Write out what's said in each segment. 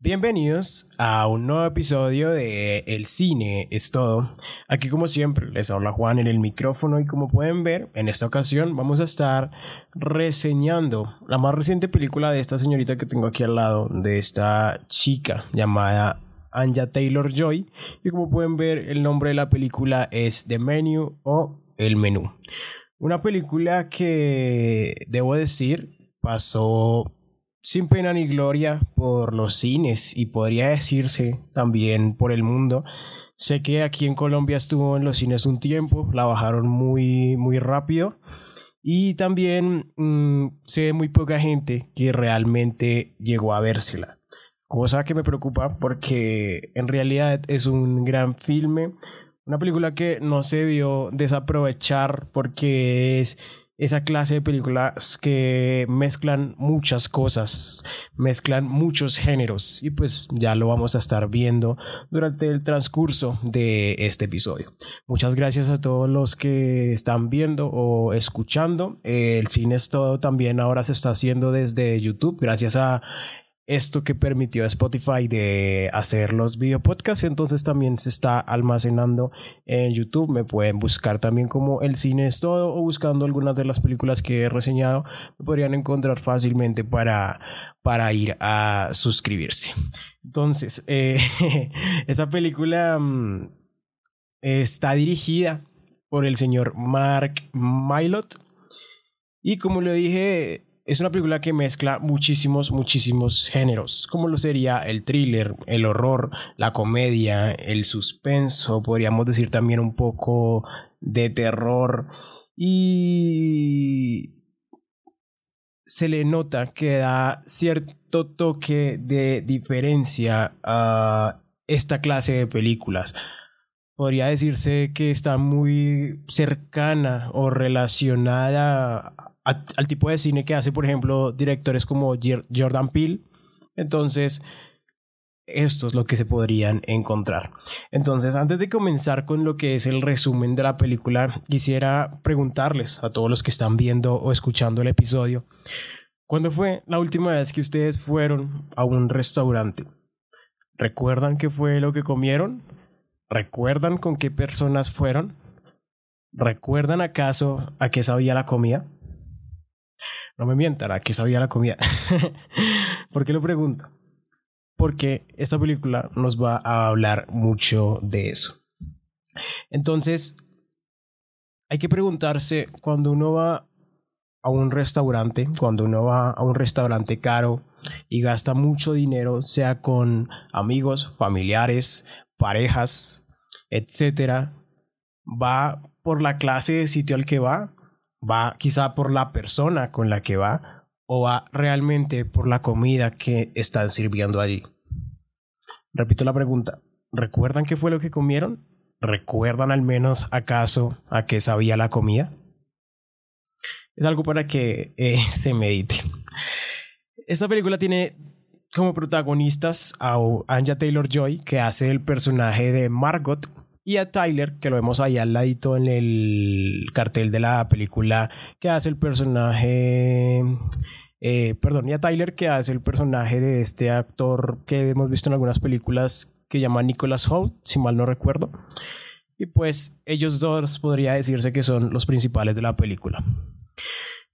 Bienvenidos a un nuevo episodio de El cine es todo. Aquí como siempre les habla Juan en el micrófono y como pueden ver en esta ocasión vamos a estar reseñando la más reciente película de esta señorita que tengo aquí al lado, de esta chica llamada Anja Taylor Joy y como pueden ver el nombre de la película es The Menu o El Menú. Una película que debo decir pasó sin pena ni gloria por los cines y podría decirse también por el mundo. Sé que aquí en Colombia estuvo en los cines un tiempo, la bajaron muy, muy rápido. Y también mm, sé de muy poca gente que realmente llegó a vérsela. Cosa que me preocupa porque en realidad es un gran filme. Una película que no se vio desaprovechar porque es esa clase de películas que mezclan muchas cosas, mezclan muchos géneros y pues ya lo vamos a estar viendo durante el transcurso de este episodio. Muchas gracias a todos los que están viendo o escuchando. El cine es todo también ahora se está haciendo desde YouTube gracias a esto que permitió a Spotify de hacer los video podcasts, entonces también se está almacenando en YouTube. Me pueden buscar también como El Cine es Todo o buscando algunas de las películas que he reseñado, me podrían encontrar fácilmente para, para ir a suscribirse. Entonces, eh, esta película mm, está dirigida por el señor Mark Milot. Y como lo dije, es una película que mezcla muchísimos, muchísimos géneros, como lo sería el thriller, el horror, la comedia, el suspenso, podríamos decir también un poco de terror y se le nota que da cierto toque de diferencia a esta clase de películas. Podría decirse que está muy cercana o relacionada al tipo de cine que hace, por ejemplo, directores como Jordan Peele. Entonces, esto es lo que se podrían encontrar. Entonces, antes de comenzar con lo que es el resumen de la película, quisiera preguntarles a todos los que están viendo o escuchando el episodio, ¿cuándo fue la última vez que ustedes fueron a un restaurante? ¿Recuerdan qué fue lo que comieron? ¿Recuerdan con qué personas fueron? ¿Recuerdan acaso a qué sabía la comida? No me mientan, ¿a qué sabía la comida? ¿Por qué lo pregunto? Porque esta película nos va a hablar mucho de eso. Entonces, hay que preguntarse cuando uno va a un restaurante, cuando uno va a un restaurante caro y gasta mucho dinero, sea con amigos, familiares, parejas, etcétera, va por la clase de sitio al que va va quizá por la persona con la que va o va realmente por la comida que están sirviendo allí. Repito la pregunta, ¿recuerdan qué fue lo que comieron? ¿Recuerdan al menos acaso a qué sabía la comida? Es algo para que eh, se medite. Esta película tiene como protagonistas a Anja Taylor Joy, que hace el personaje de Margot, y a Tyler, que lo vemos ahí al ladito en el cartel de la película, que hace el personaje... Eh, perdón, y a Tyler, que hace el personaje de este actor que hemos visto en algunas películas que llama Nicholas Holt, si mal no recuerdo. Y pues ellos dos podría decirse que son los principales de la película.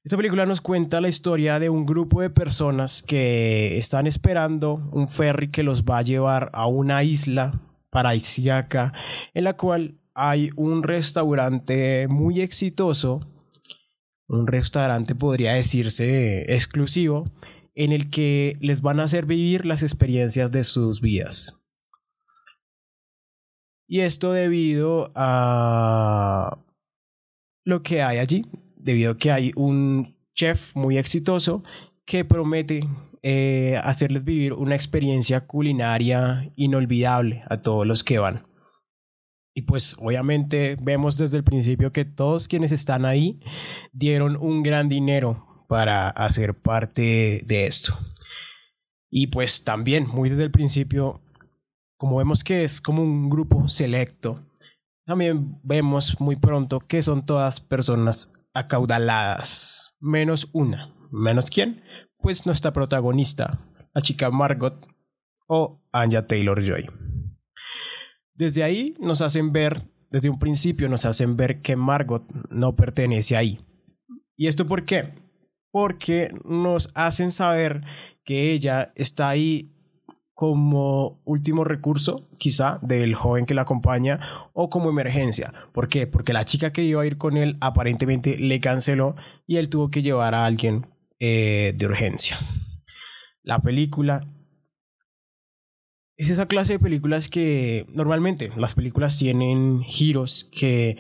Esta película nos cuenta la historia de un grupo de personas que están esperando un ferry que los va a llevar a una isla paradisiaca en la cual hay un restaurante muy exitoso, un restaurante podría decirse exclusivo, en el que les van a hacer vivir las experiencias de sus vidas. Y esto debido a lo que hay allí, debido a que hay un chef muy exitoso que promete eh, hacerles vivir una experiencia culinaria inolvidable a todos los que van. Y pues obviamente vemos desde el principio que todos quienes están ahí dieron un gran dinero para hacer parte de esto. Y pues también muy desde el principio, como vemos que es como un grupo selecto, también vemos muy pronto que son todas personas acaudaladas, menos una. ¿Menos quién? Pues nuestra protagonista, la chica Margot, o Anya Taylor Joy. Desde ahí nos hacen ver, desde un principio nos hacen ver que Margot no pertenece ahí. ¿Y esto por qué? Porque nos hacen saber que ella está ahí como último recurso, quizá, del joven que la acompaña o como emergencia. ¿Por qué? Porque la chica que iba a ir con él aparentemente le canceló y él tuvo que llevar a alguien eh, de urgencia. La película es esa clase de películas que normalmente las películas tienen giros que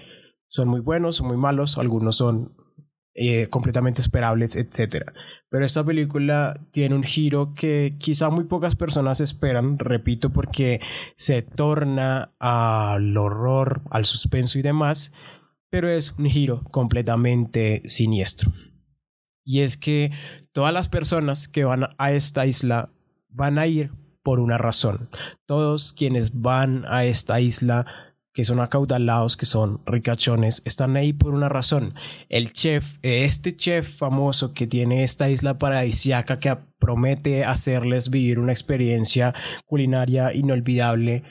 son muy buenos o muy malos, algunos son eh, completamente esperables, etc. Pero esta película tiene un giro que quizá muy pocas personas esperan, repito, porque se torna al horror, al suspenso y demás, pero es un giro completamente siniestro. Y es que todas las personas que van a esta isla van a ir por una razón. Todos quienes van a esta isla que son acaudalados, que son ricachones, están ahí por una razón. El chef, este chef famoso que tiene esta isla paradisiaca que promete hacerles vivir una experiencia culinaria inolvidable,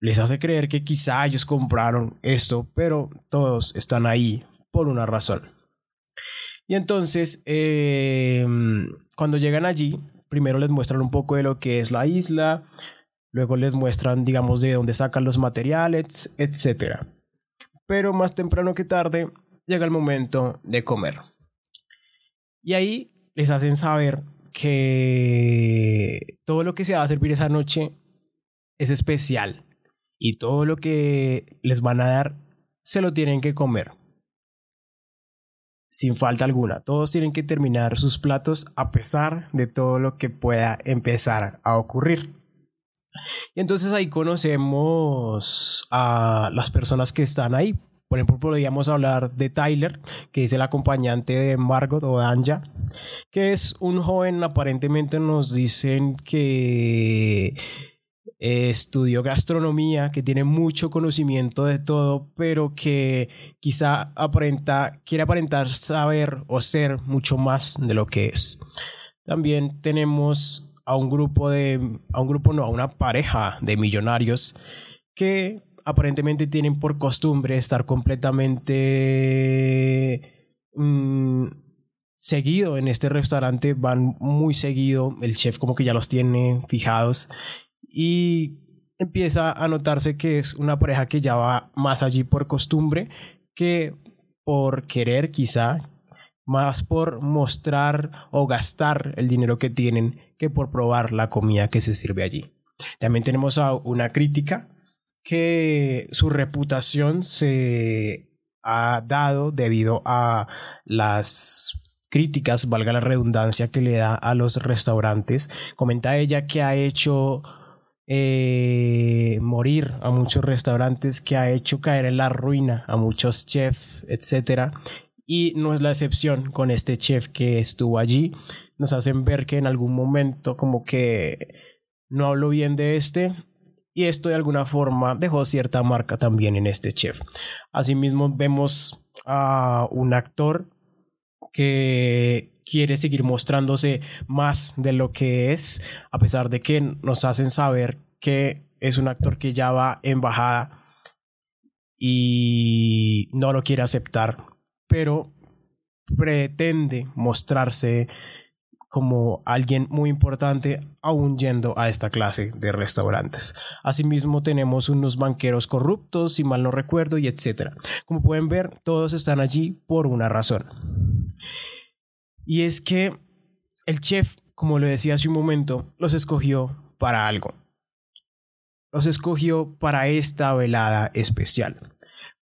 les hace creer que quizá ellos compraron esto, pero todos están ahí por una razón. Y entonces, em, cuando llegan allí, primero les muestran un poco de lo que es la isla, luego les muestran, digamos, de dónde sacan los materiales, etc. Pero más temprano que tarde llega el momento de comer. Y ahí les hacen saber que todo lo que se va a servir esa noche es especial y todo lo que les van a dar se lo tienen que comer sin falta alguna. Todos tienen que terminar sus platos a pesar de todo lo que pueda empezar a ocurrir. Y entonces ahí conocemos a las personas que están ahí. Por ejemplo, podríamos hablar de Tyler, que es el acompañante de Margot o Anja, que es un joven, aparentemente nos dicen que estudió gastronomía, que tiene mucho conocimiento de todo, pero que quizá aparenta, quiere aparentar saber o ser mucho más de lo que es. También tenemos a un grupo de, a un grupo no, a una pareja de millonarios que aparentemente tienen por costumbre estar completamente mm, seguido en este restaurante, van muy seguido, el chef como que ya los tiene fijados y empieza a notarse que es una pareja que ya va más allí por costumbre que por querer quizá, más por mostrar o gastar el dinero que tienen que por probar la comida que se sirve allí. También tenemos a una crítica que su reputación se ha dado debido a las críticas, valga la redundancia, que le da a los restaurantes. Comenta ella que ha hecho eh, morir a muchos restaurantes, que ha hecho caer en la ruina a muchos chefs, etc. Y no es la excepción con este chef que estuvo allí. Nos hacen ver que en algún momento como que no hablo bien de este y esto de alguna forma dejó cierta marca también en este chef. Asimismo vemos a un actor que quiere seguir mostrándose más de lo que es, a pesar de que nos hacen saber que es un actor que ya va en bajada y no lo quiere aceptar, pero pretende mostrarse como alguien muy importante aún yendo a esta clase de restaurantes. Asimismo tenemos unos banqueros corruptos, si mal no recuerdo, y etcétera. Como pueden ver, todos están allí por una razón. Y es que el chef, como lo decía hace un momento, los escogió para algo. Los escogió para esta velada especial.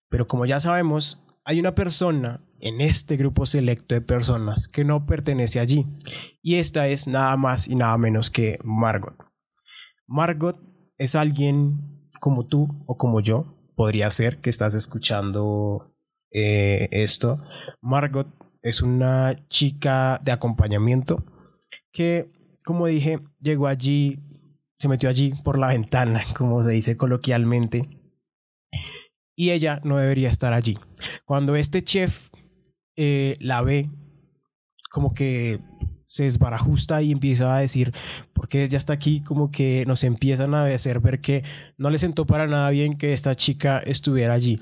Pero como ya sabemos, hay una persona en este grupo selecto de personas que no pertenece allí. Y esta es nada más y nada menos que Margot. Margot es alguien como tú o como yo, podría ser que estás escuchando eh, esto. Margot es una chica de acompañamiento que, como dije, llegó allí, se metió allí por la ventana, como se dice coloquialmente, y ella no debería estar allí. Cuando este chef eh, la ve, como que se desbarajusta y empieza a decir, ¿por porque ya está aquí como que nos empiezan a hacer ver que no le sentó para nada bien que esta chica estuviera allí.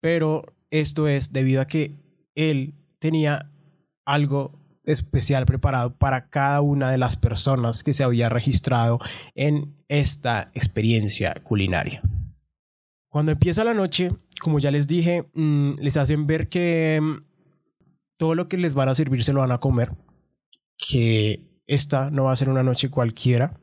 Pero esto es debido a que él tenía algo especial preparado para cada una de las personas que se había registrado en esta experiencia culinaria. Cuando empieza la noche, como ya les dije, mm, les hacen ver que mm, todo lo que les van a servir se lo van a comer, que esta no va a ser una noche cualquiera,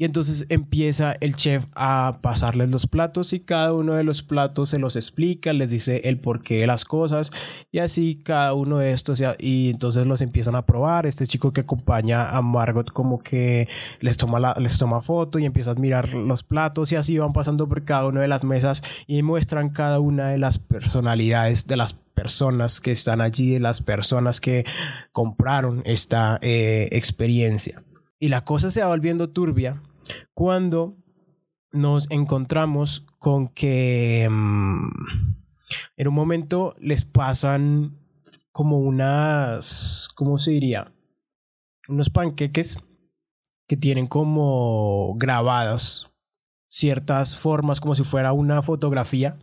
y entonces empieza el chef a pasarles los platos y cada uno de los platos se los explica, les dice el porqué de las cosas y así cada uno de estos y entonces los empiezan a probar. Este chico que acompaña a Margot como que les toma, les toma foto y empieza a admirar los platos y así van pasando por cada una de las mesas y muestran cada una de las personalidades de las personas que están allí, de las personas que compraron esta eh, experiencia. Y la cosa se va volviendo turbia cuando nos encontramos con que mm, en un momento les pasan como unas, ¿cómo se diría? Unos panqueques que tienen como grabadas ciertas formas como si fuera una fotografía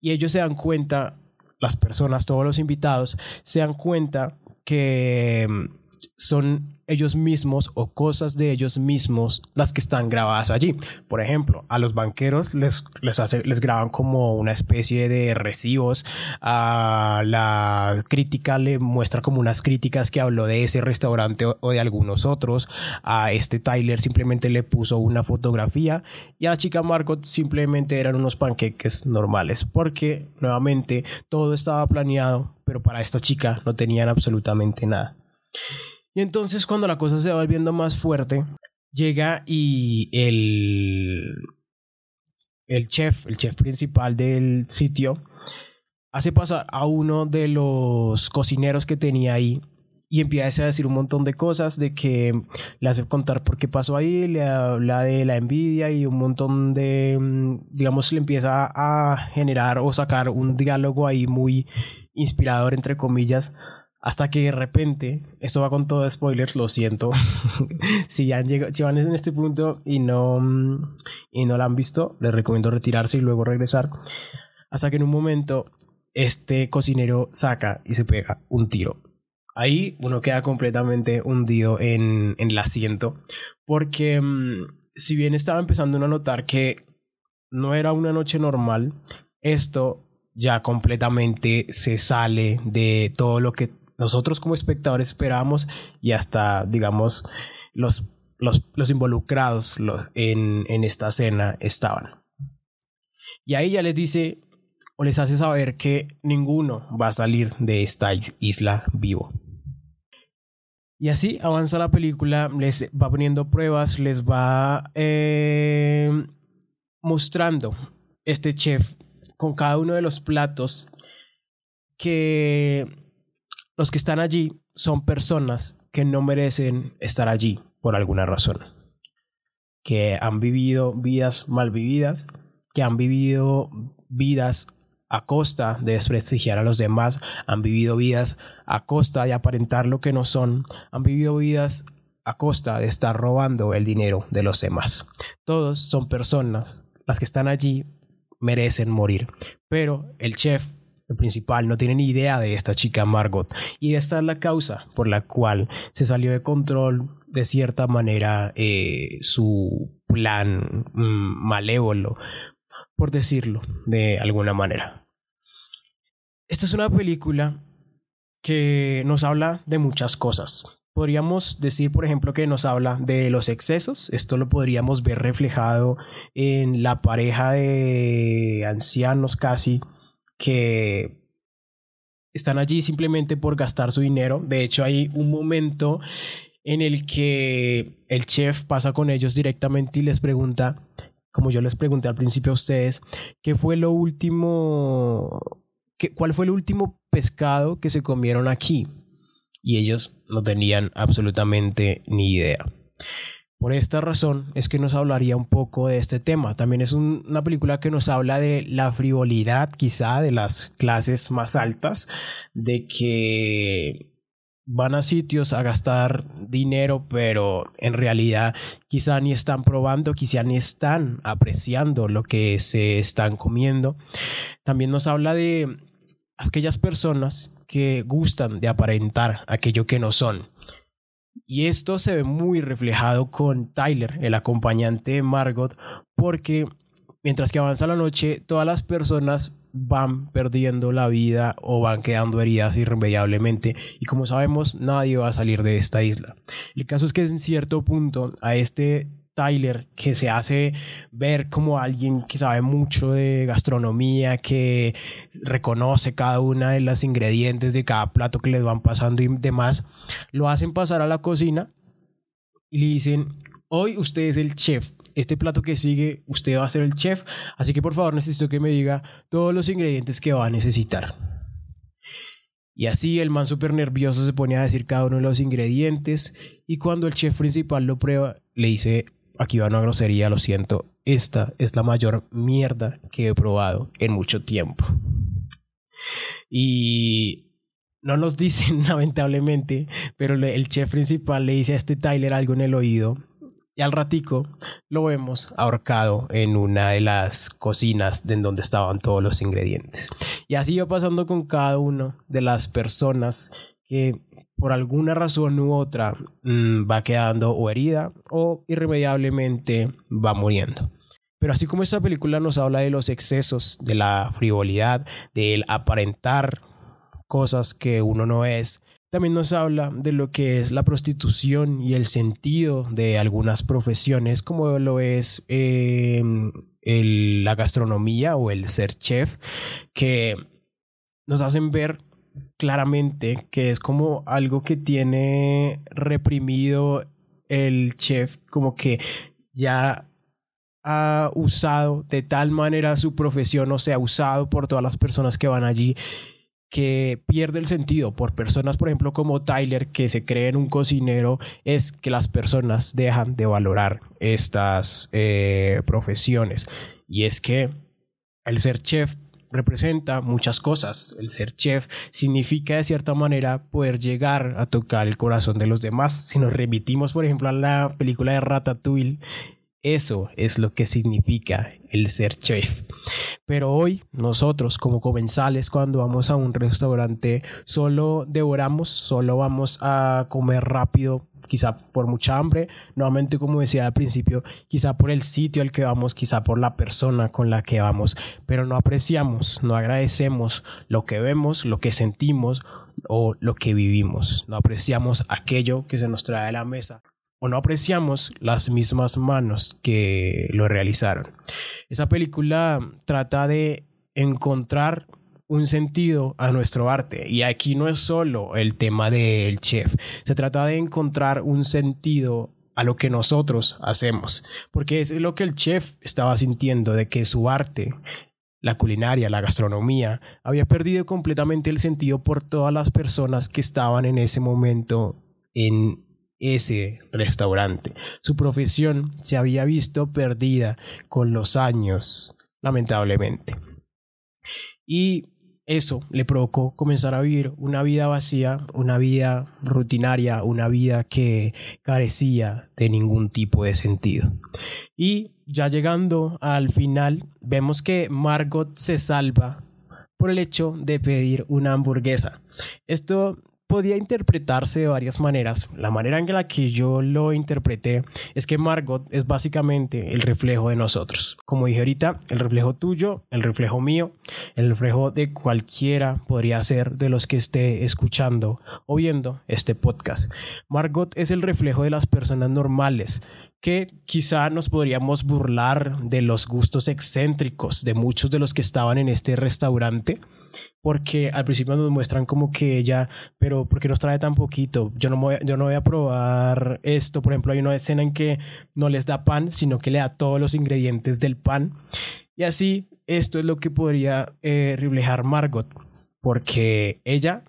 y ellos se dan cuenta, las personas, todos los invitados, se dan cuenta que mm, son ellos mismos o cosas de ellos mismos las que están grabadas allí. Por ejemplo, a los banqueros les, les, les graban como una especie de recibos. A la crítica le muestra como unas críticas que habló de ese restaurante o, de algunos otros. A este Tyler simplemente le puso una fotografía y a la chica Margot simplemente eran unos panqueques normales porque nuevamente todo estaba planeado, pero para esta chica no tenían absolutamente nada. Y entonces cuando la cosa se va volviendo más fuerte, llega y el, el chef, el chef principal del sitio, hace pasar a uno de los cocineros que tenía ahí y empieza a decir un montón de cosas, de que le hace contar por qué pasó ahí, le habla de la envidia y un montón de, digamos, le empieza a generar o sacar un diálogo ahí muy inspirador, entre comillas, hasta que de repente, esto va con todo spoilers, lo siento. si ya han llegado, si van en este punto y no, mm, y no la han visto, les recomiendo retirarse y luego regresar. Hasta que en un momento este cocinero saca y se pega un tiro. Ahí uno queda completamente hundido en, en el asiento. Porque mm, si bien estaba empezando a notar que no era una noche normal, esto ya completamente se sale de todo lo que nosotros como espectadores esperábamos y hasta, digamos, los, los, involucrados en, en esta escena estaban. Y ahí ya les dice o les hace saber que ninguno va a salir de esta isla vivo. Y así avanza la película, les va poniendo pruebas, les va eh, mostrando este chef con cada uno de los platos que los que están allí son personas que no merecen estar allí por alguna razón. Que han vivido vidas mal vividas, que han vivido vidas a costa de desprestigiar a los demás, han vivido vidas a costa de aparentar lo que no son, han vivido vidas a costa de estar robando el dinero de los demás. Todos son personas, las que están allí merecen morir, pero el chef principal no tiene ni idea de esta chica Margot. Y esta es la causa por la cual se salió de control de cierta manera eh, su plan mm, malévolo, por decirlo de alguna manera. Esta es una película que nos habla de muchas cosas. Podríamos decir, por ejemplo, que nos habla de los excesos. Esto lo podríamos ver reflejado en la pareja de ancianos casi que están allí simplemente por gastar su dinero. De hecho, hay un momento en el que el chef pasa con ellos directamente y les pregunta, como yo les pregunté al principio a ustedes, ¿qué fue lo último, qué, cuál fue el último pescado que se comieron aquí? Y ellos no tenían absolutamente ni idea. Por esta razón es que nos hablaría un poco de este tema. También es una película que nos habla de la frivolidad quizá de las clases más altas, de que van a sitios a gastar dinero, pero en realidad quizá ni están probando, quizá ni están apreciando lo que se están comiendo. También nos habla de aquellas personas que gustan de aparentar aquello que no son. Y esto se ve muy reflejado con Tyler, el acompañante de Margot, porque mientras que avanza la noche, todas las personas van perdiendo la vida o van quedando heridas irremediablemente y como sabemos nadie va a salir de esta isla. El caso es que en cierto punto a este Tyler que se hace ver como alguien que sabe mucho de gastronomía, que reconoce cada una de las ingredientes de cada plato que les van pasando y demás, lo hacen pasar a la cocina y le dicen, hoy usted es el chef, este plato que sigue, usted va a ser el chef, así que por favor necesito que me diga todos los ingredientes que va a necesitar. Y así el man súper nervioso se pone a decir cada uno de los ingredientes y cuando el chef principal lo prueba, le dice, aquí va una grosería, lo siento, esta es la mayor mierda que he probado en mucho tiempo. Y no nos dicen lamentablemente, pero el chef principal le dice a este Tyler algo en el oído y al ratico lo vemos ahorcado en una de las cocinas en donde estaban todos los ingredientes. Y así va pasando con cada una de las personas que por alguna razón u otra mm, va quedando o herida o irremediablemente va muriendo. Pero así como esta película nos habla de los excesos, de la frivolidad, del aparentar cosas que uno no es, también nos habla de lo que es la prostitución y el sentido de algunas profesiones, como lo es em, la gastronomía o el ser chef, que nos hacen ver claramente que es como algo que tiene reprimido el chef, como que ya ha usado de tal manera su profesión o se ha usado por todas las personas que van allí que pierde el sentido por personas, por ejemplo, como Tyler, que se creen un cocinero, es que las personas dejan de valorar estas eh, profesiones. Y es que el ser chef representa muchas cosas. El ser chef significa de cierta manera poder llegar a tocar el corazón de los demás. Si nos remitimos, por ejemplo, a la película de Ratatouille, eso es lo que significa el ser chef. Pero hoy nosotros como comensales cuando vamos a un restaurante solo devoramos, solo vamos a comer rápido, quizá por mucha hambre, nuevamente como decía al principio, quizá por el sitio al que vamos, quizá por la persona con la que vamos, pero no apreciamos, no agradecemos lo que vemos, lo que sentimos o lo que vivimos, no apreciamos aquello que se nos trae a la mesa o no apreciamos las mismas manos que lo realizaron. Esa película trata de encontrar un sentido a nuestro arte. Y aquí no es solo el tema del chef, se trata de encontrar un sentido a lo que nosotros hacemos, porque es lo que el chef estaba sintiendo de que su arte, la culinaria, la gastronomía, había perdido completamente el sentido por todas las personas que estaban en ese momento en ese restaurante. Su profesión se había visto perdida con los años, lamentablemente. Y eso le provocó comenzar a vivir una vida vacía, una vida rutinaria, una vida que carecía de ningún tipo de sentido. Y ya llegando al final, vemos que Margot se salva por el hecho de pedir una hamburguesa. Esto podía interpretarse de varias maneras. La manera en la que yo lo interpreté es que Margot es básicamente el reflejo de nosotros. Como dije ahorita, el reflejo tuyo, el reflejo mío, el reflejo de cualquiera podría ser de los que esté escuchando o viendo este podcast. Margot es el reflejo de las personas normales que quizá nos podríamos burlar de los gustos excéntricos de muchos de los que estaban en este restaurante porque al principio nos muestran como que ella, pero ¿por qué nos trae tan poquito? Yo no, voy, a probar esto. Por ejemplo, hay una escena en que no les da pan, sino que le da todos los ingredientes del pan. Y así, esto es lo que podría eh, reflejar Margot, porque ella,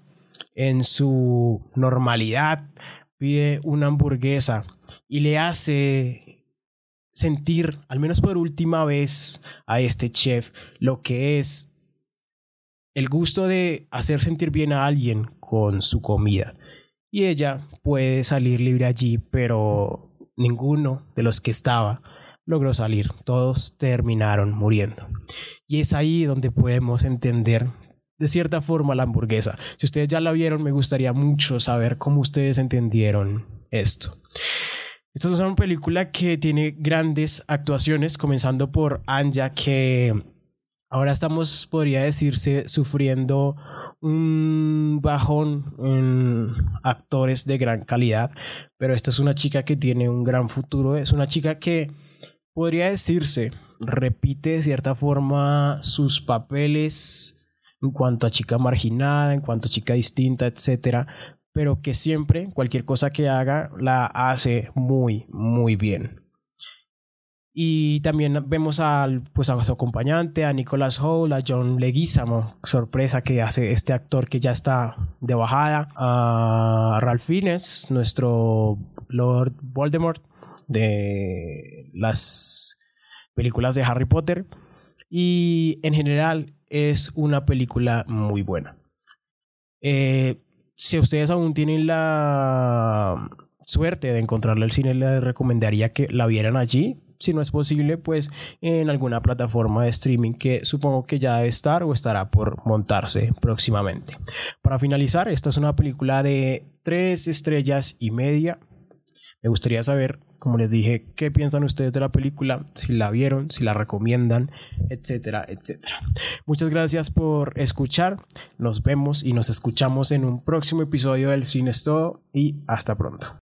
en su normalidad, pide una hamburguesa y le hace sentir, al menos por última vez, a este chef lo que es el gusto de hacer sentir bien a alguien con su comida. y ella puede salir libre allí, pero ninguno de los que estaba logró salir, todos terminaron muriendo. Y es ahí donde podemos entender de cierta forma la hamburguesa. Si ustedes ya la vieron, me gustaría mucho saber cómo ustedes entendieron esto. Esta es una película que tiene grandes actuaciones, comenzando por Anja, que ahora estamos, podría decirse, sufriendo un bajón en actores de gran calidad, pero esta es una chica que tiene un gran futuro, es una chica que podría decirse repite de cierta forma sus papeles en cuanto a chica marginada, en cuanto a chica distinta, etcétera, pero que siempre cualquier cosa que haga la hace muy muy bien. Y también vemos al, pues a su acompañante, a Nicholas Hall, a John Leguizamo, sorpresa que hace este actor que ya está de bajada, a Ralph Fiennes, nuestro Lord Voldemort de las películas de Harry Potter. Y en general es una película muy buena. Eh, si ustedes aún tienen la suerte de encontrarla en el cine, les recomendaría que la vieran allí si no es posible, pues en alguna plataforma de streaming que supongo que ya debe estar o estará por montarse próximamente. Para finalizar, esta es una película de tres estrellas y media. Me gustaría saber, como les dije, qué piensan ustedes de la película, si la vieron, si la recomiendan, etcétera, etcétera. Muchas gracias por escuchar. Nos vemos y nos escuchamos en un próximo episodio del Cine Todo y hasta pronto.